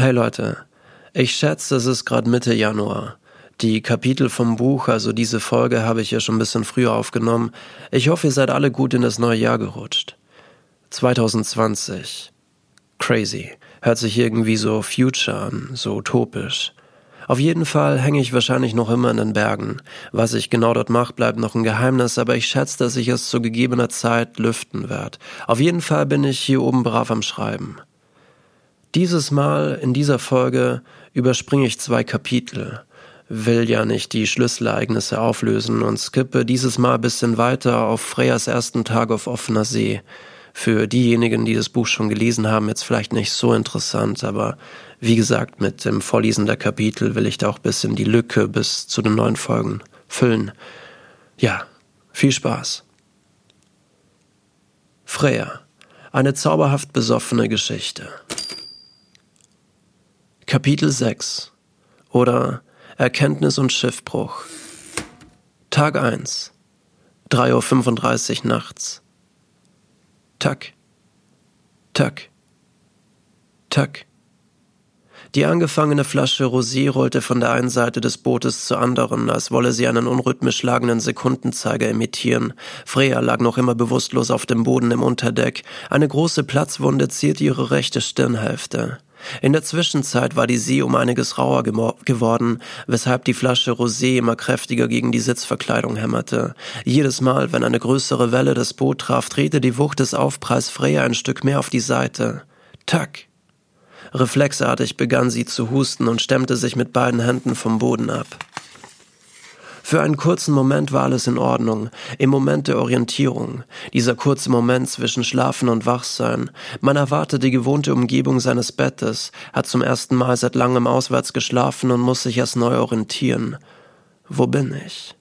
Hey Leute, ich schätze, es ist gerade Mitte Januar. Die Kapitel vom Buch, also diese Folge, habe ich ja schon ein bisschen früher aufgenommen. Ich hoffe, ihr seid alle gut in das neue Jahr gerutscht. 2020. Crazy. Hört sich irgendwie so future an, so utopisch. Auf jeden Fall hänge ich wahrscheinlich noch immer in den Bergen. Was ich genau dort mache, bleibt noch ein Geheimnis, aber ich schätze, dass ich es zu gegebener Zeit lüften werde. Auf jeden Fall bin ich hier oben brav am Schreiben. Dieses Mal in dieser Folge überspringe ich zwei Kapitel, will ja nicht die Schlüsselereignisse auflösen und skippe dieses Mal ein bisschen weiter auf Freyas ersten Tag auf offener See. Für diejenigen, die das Buch schon gelesen haben, jetzt vielleicht nicht so interessant, aber wie gesagt, mit dem Vorlesen der Kapitel will ich da auch ein bisschen die Lücke bis zu den neuen Folgen füllen. Ja, viel Spaß. Freya, eine zauberhaft besoffene Geschichte. Kapitel 6 oder Erkenntnis und Schiffbruch. Tag 1. 3.35 Uhr nachts. Tack. Tack. Tack. Die angefangene Flasche Rosé rollte von der einen Seite des Bootes zur anderen, als wolle sie einen unrhythmisch schlagenden Sekundenzeiger imitieren. Freya lag noch immer bewusstlos auf dem Boden im Unterdeck. Eine große Platzwunde zierte ihre rechte Stirnhälfte. In der Zwischenzeit war die See um einiges rauer geworden, weshalb die Flasche Rosé immer kräftiger gegen die Sitzverkleidung hämmerte. Jedes Mal, wenn eine größere Welle das Boot traf, drehte die Wucht des Aufpreis Freya ein Stück mehr auf die Seite. Tack! Reflexartig begann sie zu husten und stemmte sich mit beiden Händen vom Boden ab. Für einen kurzen Moment war alles in Ordnung, im Moment der Orientierung, dieser kurze Moment zwischen Schlafen und Wachsein. Man erwartet die gewohnte Umgebung seines Bettes, hat zum ersten Mal seit langem auswärts geschlafen und muss sich erst neu orientieren. Wo bin ich?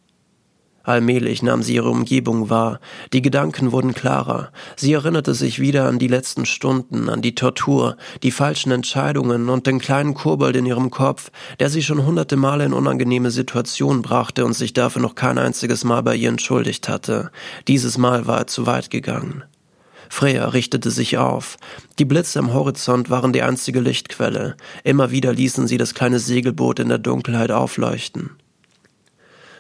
Allmählich nahm sie ihre Umgebung wahr, die Gedanken wurden klarer, sie erinnerte sich wieder an die letzten Stunden, an die Tortur, die falschen Entscheidungen und den kleinen Kobold in ihrem Kopf, der sie schon hunderte Male in unangenehme Situationen brachte und sich dafür noch kein einziges Mal bei ihr entschuldigt hatte. Dieses Mal war er zu weit gegangen. Freya richtete sich auf. Die Blitze am Horizont waren die einzige Lichtquelle. Immer wieder ließen sie das kleine Segelboot in der Dunkelheit aufleuchten.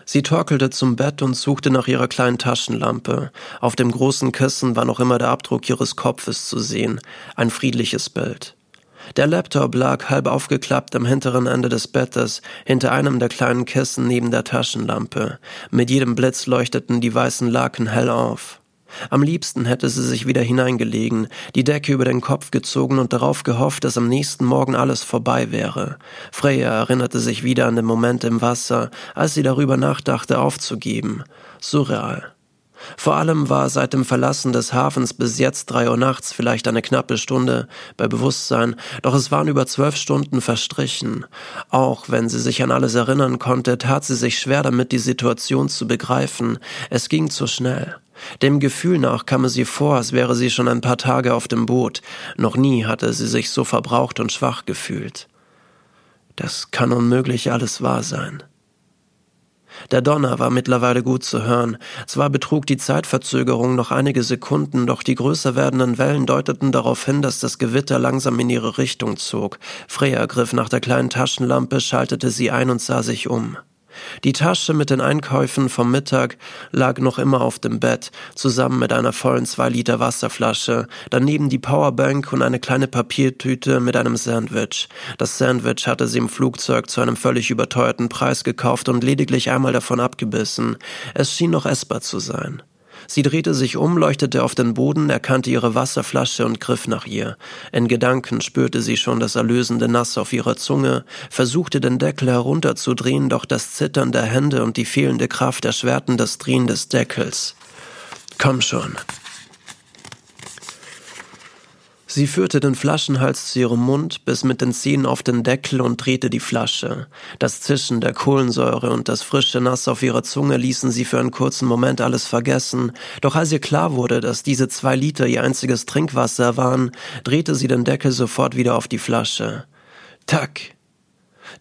Sie torkelte zum Bett und suchte nach ihrer kleinen Taschenlampe. Auf dem großen Kissen war noch immer der Abdruck ihres Kopfes zu sehen, ein friedliches Bild. Der Laptop lag halb aufgeklappt am hinteren Ende des Bettes, hinter einem der kleinen Kissen neben der Taschenlampe. Mit jedem Blitz leuchteten die weißen Laken hell auf. Am liebsten hätte sie sich wieder hineingelegen, die Decke über den Kopf gezogen und darauf gehofft, dass am nächsten Morgen alles vorbei wäre. Freya erinnerte sich wieder an den Moment im Wasser, als sie darüber nachdachte, aufzugeben. Surreal. Vor allem war seit dem Verlassen des Hafens bis jetzt drei Uhr nachts vielleicht eine knappe Stunde bei Bewusstsein, doch es waren über zwölf Stunden verstrichen. Auch wenn sie sich an alles erinnern konnte, tat sie sich schwer damit, die Situation zu begreifen. Es ging zu schnell. Dem Gefühl nach kam es ihr vor, als wäre sie schon ein paar Tage auf dem Boot. Noch nie hatte sie sich so verbraucht und schwach gefühlt. Das kann unmöglich alles wahr sein. Der Donner war mittlerweile gut zu hören. Zwar betrug die Zeitverzögerung noch einige Sekunden, doch die größer werdenden Wellen deuteten darauf hin, dass das Gewitter langsam in ihre Richtung zog. Freya griff nach der kleinen Taschenlampe, schaltete sie ein und sah sich um. Die Tasche mit den Einkäufen vom Mittag lag noch immer auf dem Bett, zusammen mit einer vollen zwei Liter Wasserflasche, daneben die Powerbank und eine kleine Papiertüte mit einem Sandwich. Das Sandwich hatte sie im Flugzeug zu einem völlig überteuerten Preis gekauft und lediglich einmal davon abgebissen. Es schien noch essbar zu sein. Sie drehte sich um, leuchtete auf den Boden, erkannte ihre Wasserflasche und griff nach ihr. In Gedanken spürte sie schon das erlösende Nass auf ihrer Zunge, versuchte den Deckel herunterzudrehen, doch das Zittern der Hände und die fehlende Kraft erschwerten das Drehen des Deckels. Komm schon, Sie führte den Flaschenhals zu ihrem Mund, biss mit den Zähnen auf den Deckel und drehte die Flasche. Das Zischen der Kohlensäure und das frische Nass auf ihrer Zunge ließen sie für einen kurzen Moment alles vergessen. Doch als ihr klar wurde, dass diese zwei Liter ihr einziges Trinkwasser waren, drehte sie den Deckel sofort wieder auf die Flasche. Tack!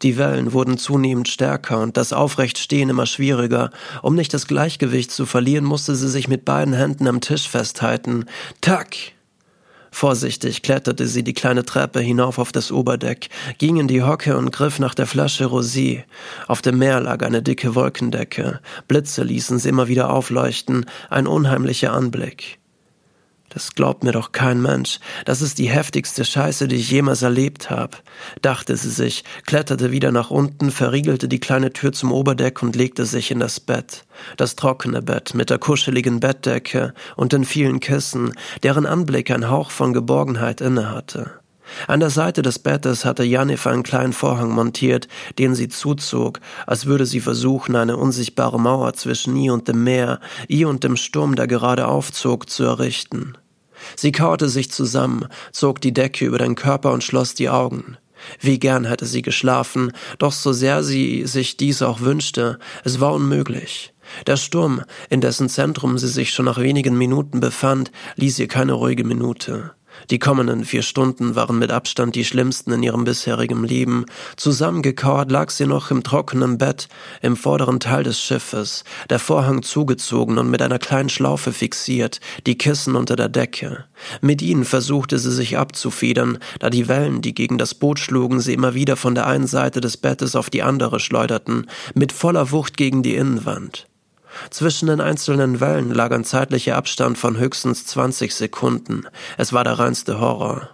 Die Wellen wurden zunehmend stärker und das Aufrechtstehen immer schwieriger. Um nicht das Gleichgewicht zu verlieren, musste sie sich mit beiden Händen am Tisch festhalten. Tack! Vorsichtig kletterte sie die kleine Treppe hinauf auf das Oberdeck, ging in die Hocke und griff nach der Flasche Rosé. Auf dem Meer lag eine dicke Wolkendecke. Blitze ließen sie immer wieder aufleuchten, ein unheimlicher Anblick. Das glaubt mir doch kein Mensch. Das ist die heftigste Scheiße, die ich jemals erlebt habe, dachte sie sich, kletterte wieder nach unten, verriegelte die kleine Tür zum Oberdeck und legte sich in das Bett. Das trockene Bett mit der kuscheligen Bettdecke und den vielen Kissen, deren Anblick ein Hauch von Geborgenheit innehatte. An der Seite des Bettes hatte Janif einen kleinen Vorhang montiert, den sie zuzog, als würde sie versuchen, eine unsichtbare Mauer zwischen ihr und dem Meer, ihr und dem Sturm, der gerade aufzog, zu errichten. Sie kauerte sich zusammen, zog die Decke über den Körper und schloss die Augen. Wie gern hätte sie geschlafen, doch so sehr sie sich dies auch wünschte, es war unmöglich. Der Sturm, in dessen Zentrum sie sich schon nach wenigen Minuten befand, ließ ihr keine ruhige Minute. Die kommenden vier Stunden waren mit Abstand die schlimmsten in ihrem bisherigen Leben. Zusammengekauert lag sie noch im trockenen Bett im vorderen Teil des Schiffes, der Vorhang zugezogen und mit einer kleinen Schlaufe fixiert, die Kissen unter der Decke. Mit ihnen versuchte sie sich abzufedern, da die Wellen, die gegen das Boot schlugen, sie immer wieder von der einen Seite des Bettes auf die andere schleuderten, mit voller Wucht gegen die Innenwand. Zwischen den einzelnen Wellen lag ein zeitlicher Abstand von höchstens 20 Sekunden. Es war der reinste Horror.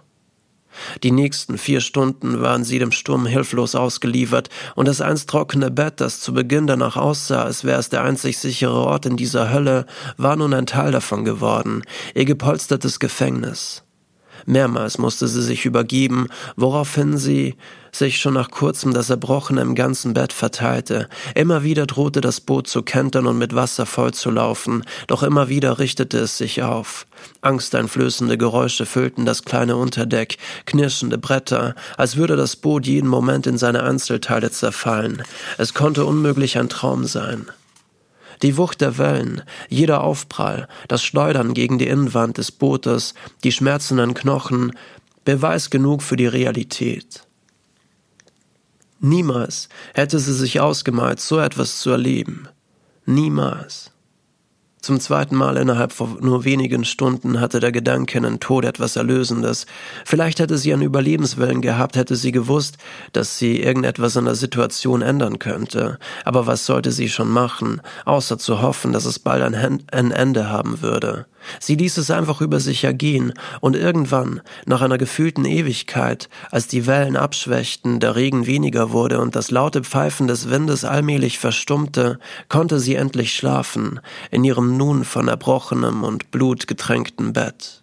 Die nächsten vier Stunden waren sie dem Sturm hilflos ausgeliefert, und das einst trockene Bett, das zu Beginn danach aussah, als wäre es der einzig sichere Ort in dieser Hölle, war nun ein Teil davon geworden, ihr gepolstertes Gefängnis. Mehrmals musste sie sich übergeben, woraufhin sie sich schon nach kurzem das Erbrochene im ganzen Bett verteilte. Immer wieder drohte das Boot zu kentern und mit Wasser vollzulaufen, doch immer wieder richtete es sich auf. Angsteinflößende Geräusche füllten das kleine Unterdeck, knirschende Bretter, als würde das Boot jeden Moment in seine Einzelteile zerfallen. Es konnte unmöglich ein Traum sein. Die Wucht der Wellen, jeder Aufprall, das Schleudern gegen die Innenwand des Bootes, die schmerzenden Knochen, Beweis genug für die Realität. Niemals hätte sie sich ausgemalt, so etwas zu erleben. Niemals. Zum zweiten Mal innerhalb von nur wenigen Stunden hatte der Gedanke an Tod etwas Erlösendes. Vielleicht hätte sie einen Überlebenswillen gehabt, hätte sie gewusst, dass sie irgendetwas an der Situation ändern könnte. Aber was sollte sie schon machen, außer zu hoffen, dass es bald ein Ende haben würde? Sie ließ es einfach über sich ergehen, und irgendwann, nach einer gefühlten Ewigkeit, als die Wellen abschwächten, der Regen weniger wurde und das laute Pfeifen des Windes allmählich verstummte, konnte sie endlich schlafen, in ihrem nun von erbrochenem und blutgetränkten Bett.